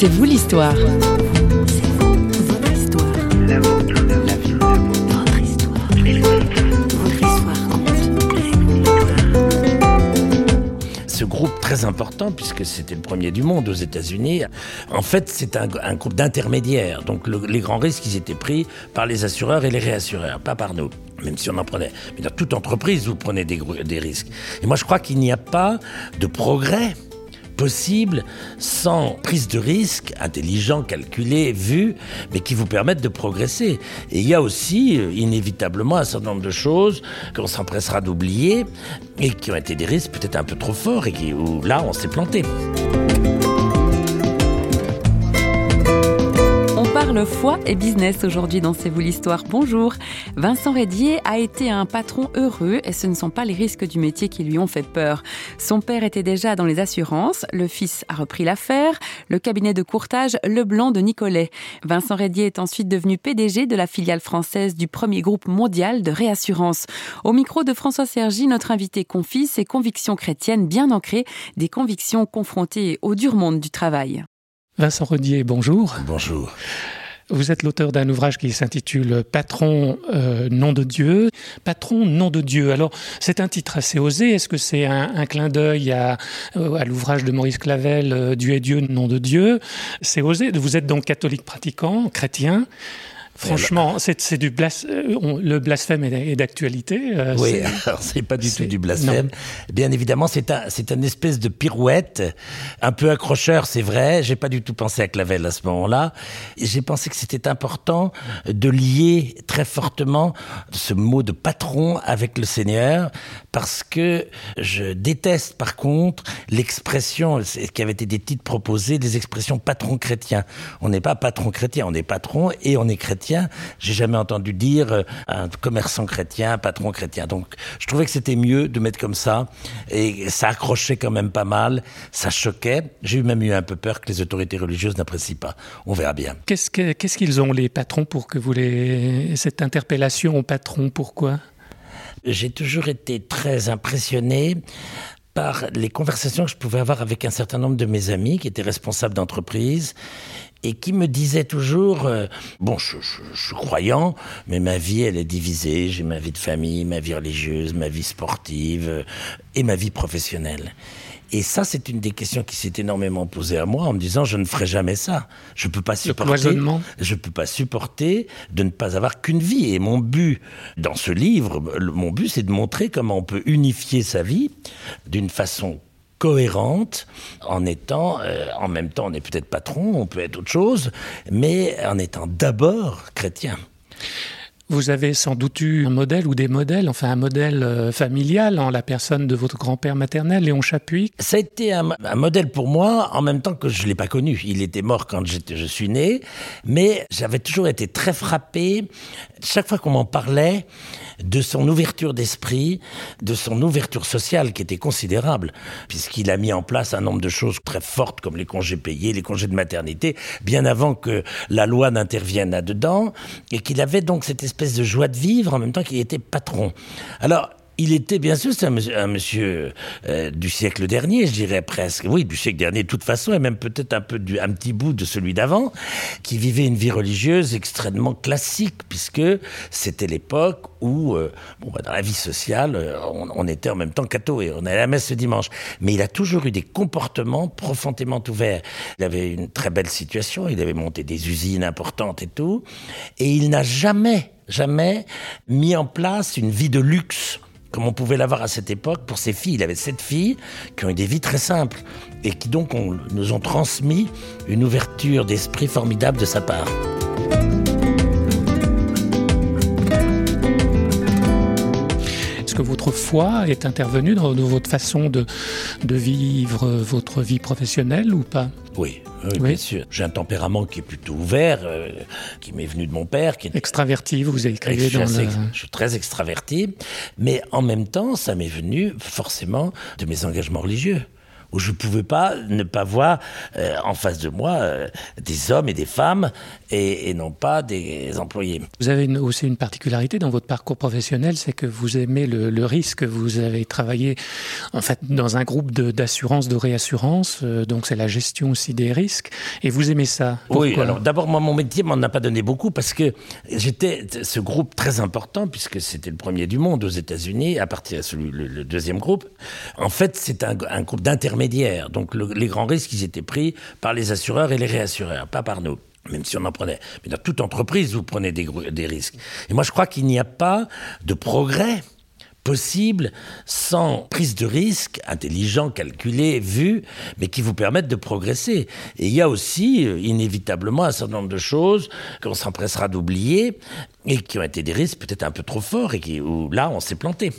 C'est vous l'histoire. ce groupe très important, puisque c'était le premier du monde aux États-Unis, en fait, c'est un, groupe d'intermédiaires. Donc les grands risques, ils étaient pris par les assureurs et les réassureurs, pas par nous même si on en prenait. Mais dans toute entreprise, vous prenez des, des risques. Et moi, je crois qu'il n'y a pas de progrès possible sans prise de risque, intelligent, calculé, vu, mais qui vous permettent de progresser. Et il y a aussi, euh, inévitablement, un certain nombre de choses qu'on s'empressera d'oublier et qui ont été des risques peut-être un peu trop forts et qui, où là, on s'est planté. Parle foi et business aujourd'hui dans C'est vous l'histoire. Bonjour. Vincent Rédier a été un patron heureux et ce ne sont pas les risques du métier qui lui ont fait peur. Son père était déjà dans les assurances, le fils a repris l'affaire, le cabinet de courtage Leblanc de Nicolet. Vincent Rédier est ensuite devenu PDG de la filiale française du premier groupe mondial de réassurance. Au micro de François Sergi, notre invité confie ses convictions chrétiennes bien ancrées, des convictions confrontées au dur monde du travail. Vincent Rodier, bonjour. Bonjour. Vous êtes l'auteur d'un ouvrage qui s'intitule Patron, euh, nom de Dieu. Patron, nom de Dieu. Alors, c'est un titre assez osé. Est-ce que c'est un, clin d'œil à, euh, à l'ouvrage de Maurice Clavel, euh, Dieu et Dieu, nom de Dieu C'est osé. Vous êtes donc catholique pratiquant, chrétien. Franchement, c'est du euh, le blasphème est d'actualité. Euh, oui, alors c'est pas du tout du blasphème. Bien évidemment, c'est un, c'est une espèce de pirouette, un peu accrocheur, c'est vrai. J'ai pas du tout pensé à Clavel à ce moment-là. J'ai pensé que c'était important de lier très fortement ce mot de patron avec le Seigneur, parce que je déteste par contre l'expression qui avait été des titres proposés, des expressions patron chrétien. On n'est pas patron chrétien, on est patron et on est chrétien j'ai jamais entendu dire euh, un commerçant chrétien, patron chrétien. Donc, je trouvais que c'était mieux de mettre comme ça. Et ça accrochait quand même pas mal. Ça choquait. J'ai même eu un peu peur que les autorités religieuses n'apprécient pas. On verra bien. Qu'est-ce qu'ils ont, les patrons, pour que vous les... Cette interpellation au patron, pourquoi? J'ai toujours été très impressionné par les conversations que je pouvais avoir avec un certain nombre de mes amis qui étaient responsables d'entreprise et qui me disaient toujours, euh, bon, je, suis croyant, mais ma vie, elle est divisée. J'ai ma vie de famille, ma vie religieuse, ma vie sportive euh, et ma vie professionnelle. Et ça, c'est une des questions qui s'est énormément posée à moi en me disant je ne ferai jamais ça. Je peux pas supporter. Je peux pas supporter de ne pas avoir qu'une vie. Et mon but dans ce livre, mon but, c'est de montrer comment on peut unifier sa vie d'une façon cohérente en étant, euh, en même temps, on n'est peut-être patron, on peut être autre chose, mais en étant d'abord chrétien. Vous avez sans doute eu un modèle ou des modèles, enfin un modèle euh, familial en la personne de votre grand-père maternel, Léon Chapuis. Ça a été un, modèle pour moi en même temps que je ne l'ai pas connu. Il était mort quand je suis né, mais j'avais toujours été très frappé. Chaque fois qu'on m'en parlait, de son ouverture d'esprit, de son ouverture sociale qui était considérable, puisqu'il a mis en place un nombre de choses très fortes comme les congés payés, les congés de maternité, bien avant que la loi n'intervienne là-dedans, et qu'il avait donc cette espèce de joie de vivre en même temps qu'il était patron. Alors, il était bien sûr, c'est un monsieur, euh, du siècle dernier, je dirais presque. Oui, du siècle dernier de toute façon, et même peut-être un peu du, un petit bout de celui d'avant, qui vivait une vie religieuse extrêmement classique, puisque c'était l'époque où, euh, bon, bah, dans la vie sociale, euh, on, était en même temps catho et on allait à la messe ce dimanche. Mais il a toujours eu des comportements profondément ouverts. Il avait une très belle situation, il avait monté des usines importantes et tout, et il n'a jamais, jamais mis en place une vie de luxe comme on pouvait l'avoir à cette époque pour ses filles. Il avait sept filles qui ont eu des vies très simples et qui donc nous ont transmis une ouverture d'esprit formidable de sa part. Est-ce que votre foi est intervenue dans, votre façon de, de vivre votre vie professionnelle ou pas? Oui, oui, bien sûr. J'ai un tempérament qui est plutôt ouvert, euh, qui m'est venu de mon père. Qui est... Extraverti, vous écrivez dans le... Je suis très extraverti, mais en même temps, ça m'est venu forcément de mes engagements religieux. Où je ne pouvais pas ne pas voir euh, en face de moi euh, des hommes et des femmes et, non pas des employés. Vous avez aussi une particularité dans votre parcours professionnel, c'est que vous aimez le, risque. Vous avez travaillé en fait dans un groupe d'assurance, de, réassurance, euh, donc c'est la gestion aussi des risques et vous aimez ça. oui, alors d'abord moi mon métier m'en a pas donné beaucoup parce que j'étais ce groupe très important puisque c'était le premier du monde aux États-Unis à partir de le, deuxième groupe. En fait, c'est un, un groupe d'intermédiaires donc les grands risques, ils étaient pris par les assureurs et les réassureurs, pas par nous même si on en prenait. Mais dans toute entreprise, vous prenez des, risques. Et moi, je crois qu'il n'y a pas de progrès possible sans prise de risque intelligent, calculé, vu, mais qui vous permettent de progresser. Et il y a aussi, euh, inévitablement, un certain nombre de choses qu'on s'empressera d'oublier et qui ont été des risques peut-être un peu trop forts et qui, où là, on s'est planté.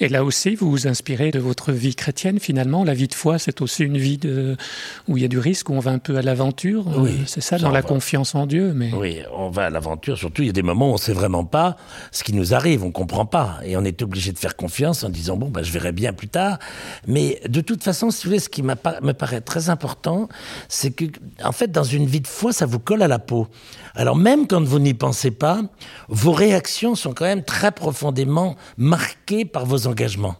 Et là aussi, vous vous inspirez de votre vie chrétienne finalement. La vie de foi, c'est aussi une vie de... où il y a du risque, où on va un peu à l'aventure. Oui, euh, c'est ça, dans la confiance en Dieu. Mais... Oui, on va à l'aventure. Surtout, il y a des moments où on ne sait vraiment pas ce qui nous arrive, on ne comprend pas. Et on est obligé de faire confiance en disant, bon, bah, je verrai bien plus tard. Mais de toute façon, si vous voulez, ce qui me paraît très important, c'est que, en fait, dans une vie de foi, ça vous colle à la peau. Alors même quand vous n'y pensez pas, vos réactions sont quand même très profondément marquées par vos engagements.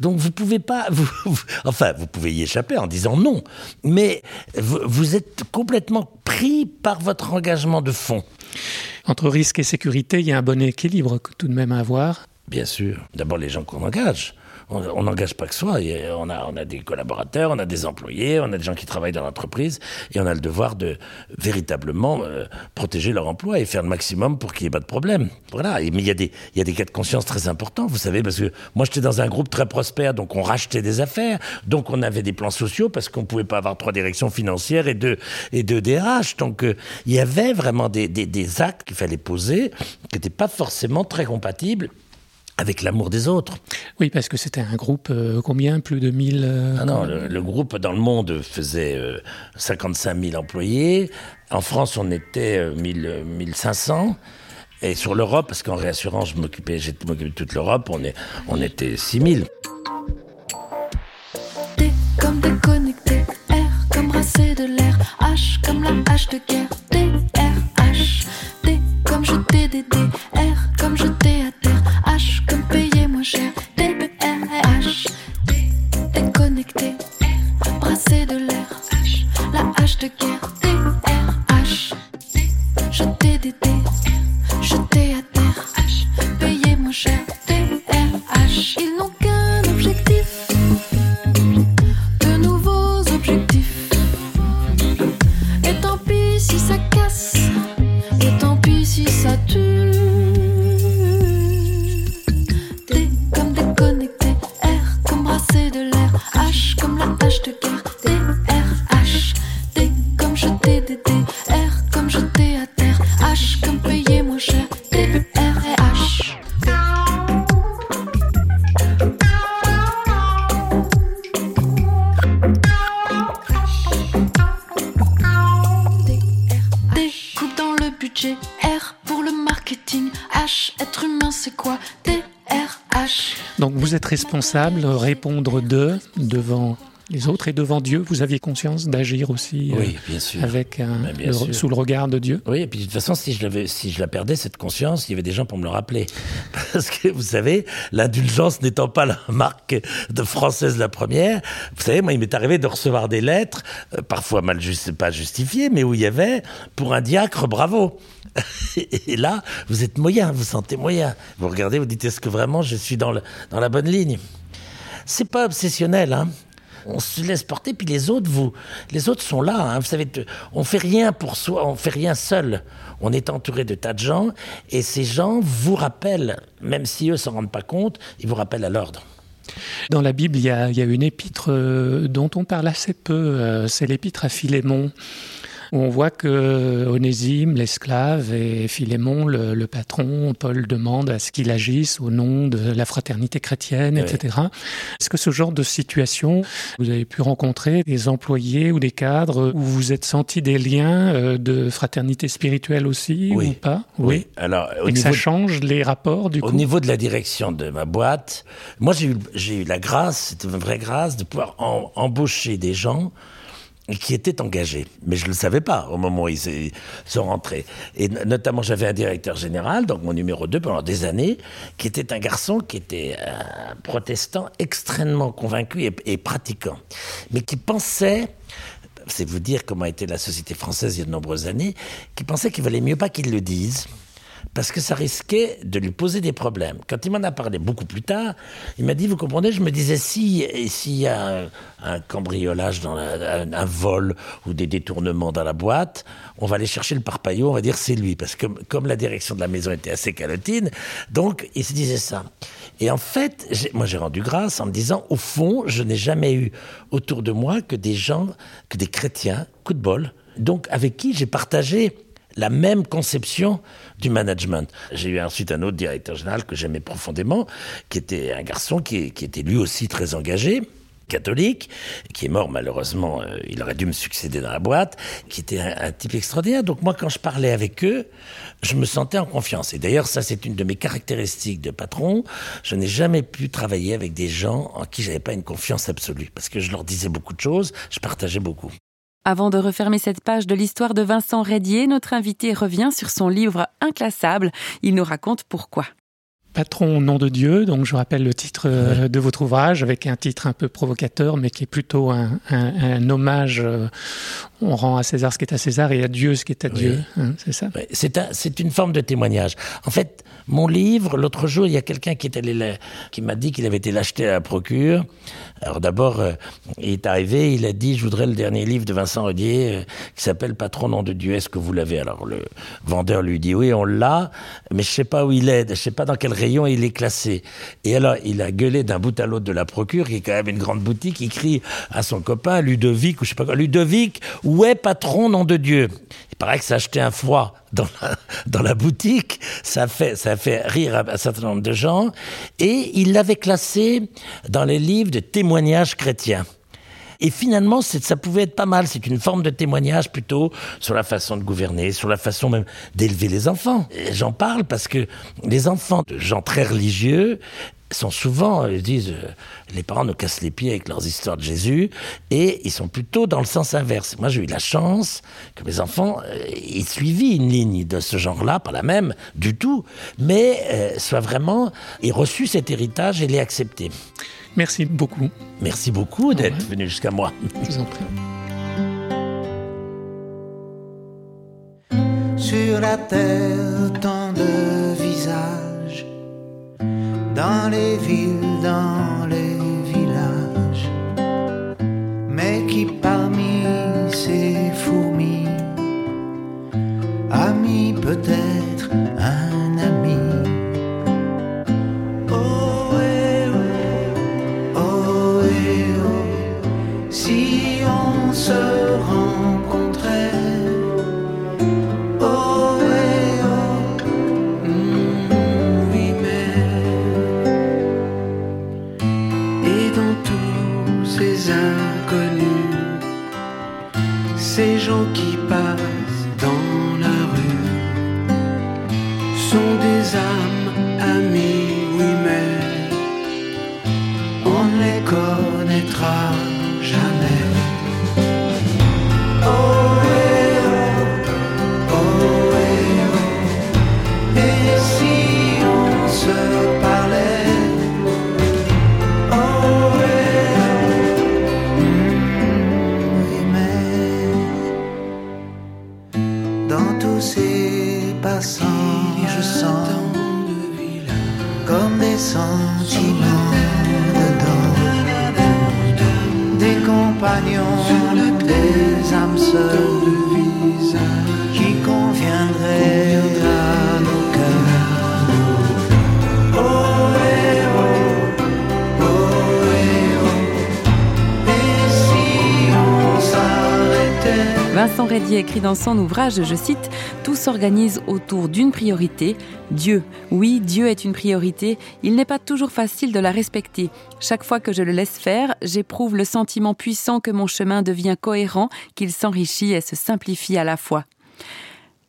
Donc vous pouvez pas, enfin vous pouvez y échapper en disant non, mais vous, êtes complètement pris par votre engagement de fond. Entre risque et sécurité, il y a un bon équilibre tout de même à avoir. Bien sûr. D'abord les gens qu'on engage on n'engage pas que soi. On a, on a des collaborateurs, on a des employés, on a des gens qui travaillent dans l'entreprise et on a le devoir de véritablement euh, protéger leur emploi et faire le maximum pour qu'il n'y ait pas de problème. Voilà. mais il y, a des, cas de conscience très importants, vous savez, parce que moi j'étais dans un groupe très prospère, donc on rachetait des affaires, donc on avait des plans sociaux parce qu'on ne pouvait pas avoir trois directions financières et deux, et DRH. Donc euh, il y avait vraiment des, des actes qu'il fallait poser qui n'étaient pas forcément très compatibles avec l'amour des autres. Oui, parce que c'était un groupe, euh, combien? Plus de 1000 euh, ah Non, le, groupe dans le monde faisait 55 euh, 000 employés. En France, on était 1000, 1500. Et sur l'Europe, parce qu'en réassurance, je m'occupais, j'ai de toute l'Europe, on, est, on était 6000. D comme déconnecté, R comme brasser de l'air, H comme la hache de guerre, de guerre. H jeter des dés, jeter à terre. Payer moins cher. H ils n'ont qu'un objectif. De nouveaux objectifs. Et tant pis si ça casse. Et tant pis si ça tue. Responsable, répondre de devant les autres et devant Dieu, vous aviez conscience d'agir aussi euh, oui, bien sûr. avec un, sous le regard de Dieu Oui, et puis de toute façon, si je, si je la perdais, cette conscience, il y avait des gens pour me le rappeler. Parce que vous savez, l'indulgence n'étant pas la marque de française la première, vous savez, moi, il m'est arrivé de recevoir des lettres, euh, parfois mal juste, pas justifiées, mais où il y avait, pour un diacre, bravo. et là, vous êtes moyen, vous sentez moyen. Vous regardez, vous dites, est-ce que vraiment je suis dans, le, dans la bonne ligne? C'est pas obsessionnel, hein on se laisse porter, puis les autres, vous, les autres sont là. Hein. Vous savez, on fait rien pour soi, on fait rien seul. On est entouré de tas de gens, et ces gens vous rappellent, même si eux s'en rendent pas compte, ils vous rappellent à l'ordre. Dans la Bible, il y a, une épître euh, dont on parle assez peu. Euh, c'est l'épître à Philémon. Où on voit que Onésime, l'esclave, et Philémon, le, le, patron, Paul demande à ce qu'il agisse au nom de la fraternité chrétienne, etc. Est-ce que ce genre de situation, vous avez pu rencontrer des employés ou des cadres où vous êtes senti des liens euh, de fraternité spirituelle aussi oui. ou pas? Oui. Alors, au niveau ça change les rapports du au coup? Au niveau de la direction de ma boîte, moi j'ai eu, la grâce, c'était une vraie grâce, de pouvoir en, embaucher des gens qui étaient engagés. Mais je ne le savais pas au moment où ils sont rentrés. Et notamment, j'avais un directeur général, donc mon numéro 2 pendant des années, qui était un garçon qui était un protestant extrêmement convaincu et, et pratiquant, mais qui pensait c'est vous dire comment était la société française il y a de nombreuses années, qui pensait qu'il valait mieux pas qu'il le dise parce que ça risquait de lui poser des problèmes. Quand il m'en a parlé beaucoup plus tard, il m'a dit, vous comprenez, je me disais, si s'il y a un, cambriolage, dans un, un, vol ou des détournements dans la boîte, on va aller chercher le parpaillot, on va dire c'est lui, parce que comme la direction de la maison était assez calotine, donc il se disait ça. Et en fait, moi j'ai rendu grâce en me disant, au fond, je n'ai jamais eu autour de moi que des gens, que des chrétiens, coup de bol, donc avec qui j'ai partagé la même conception du management. J'ai eu ensuite un autre directeur général que j'aimais profondément, qui était un garçon qui, qui était lui aussi très engagé catholique, qui est mort malheureusement, euh, il aurait dû me succéder dans la boîte, qui était un, un, type extraordinaire. Donc moi, quand je parlais avec eux, je me sentais en confiance. Et d'ailleurs, ça, c'est une de mes caractéristiques de patron. Je n'ai jamais pu travailler avec des gens en qui j'avais pas une confiance absolue, parce que je leur disais beaucoup de choses, je partageais beaucoup. Avant de refermer cette page de l'histoire de Vincent Rédier, notre invité revient sur son livre Inclassable. Il nous raconte pourquoi. Patron nom de Dieu, donc je rappelle le titre euh, de votre ouvrage, avec un titre un peu provocateur, mais qui est plutôt un, un, un hommage. On rend à César ce qui est à César et à Dieu ce qui est à Oui. Dieu. Hein, c'est ça C'est un, c'est une forme de témoignage. En fait, mon livre, l'autre jour, il y a quelqu'un qui est allé, qui m'a dit qu'il avait été l'acheter à la procure. Alors d'abord, euh, il est arrivé, il a dit, je voudrais le dernier livre de Vincent Rodier, euh, qui s'appelle Patron nom de Dieu, est-ce que vous l'avez? Alors le vendeur lui dit, oui, on l'a, mais je sais pas où il est, je sais pas dans quel rayon il est classé. Et alors, il a gueulé d'un bout à l'autre de la procure, qui est quand même une grande boutique, il crie à son copain, Ludovic, ou je sais pas quoi, Ludovic, où est Patron nom de Dieu? Il paraît que acheté un foie dans la, dans la boutique, ça fait, ça fait rire un, certain nombre de gens, et il l'avait classé dans les livres de témoignages chrétiens. Et finalement, ça pouvait être pas mal. C'est une forme de témoignage plutôt sur la façon de gouverner, sur la façon même d'élever les enfants. J'en parle parce que les enfants de gens très religieux sont souvent, ils disent, euh, les parents nous cassent les pieds avec leurs histoires de Jésus, et ils sont plutôt dans le sens inverse. Moi, j'ai eu la chance que mes enfants euh, aient suivi une ligne de ce genre-là, pas la même du tout, mais euh, soient vraiment, aient reçu cet héritage et l'aient accepté. Merci beaucoup. Merci beaucoup d'être Ouais. venu jusqu'à moi. Je vous en prie. Sur la terre, dans les villes, dans les villages, mais qui parmi ces fourmis a mis peut-être Redier écrit dans son ouvrage, je cite, Tout s'organise autour d'une priorité, Dieu. Oui, Dieu est une priorité, il n'est pas toujours facile de la respecter. Chaque fois que je le laisse faire, j'éprouve le sentiment puissant que mon chemin devient cohérent, qu'il s'enrichit et se simplifie à la fois.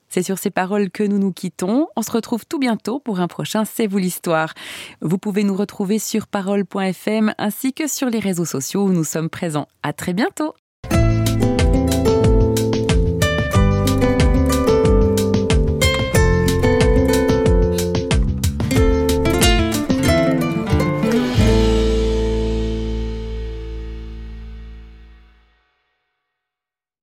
C'est sur ces paroles que nous nous quittons. On se retrouve tout bientôt pour un prochain C'est vous l'histoire. Vous pouvez nous retrouver sur parole.fm ainsi que sur les réseaux sociaux où nous sommes présents. À très bientôt.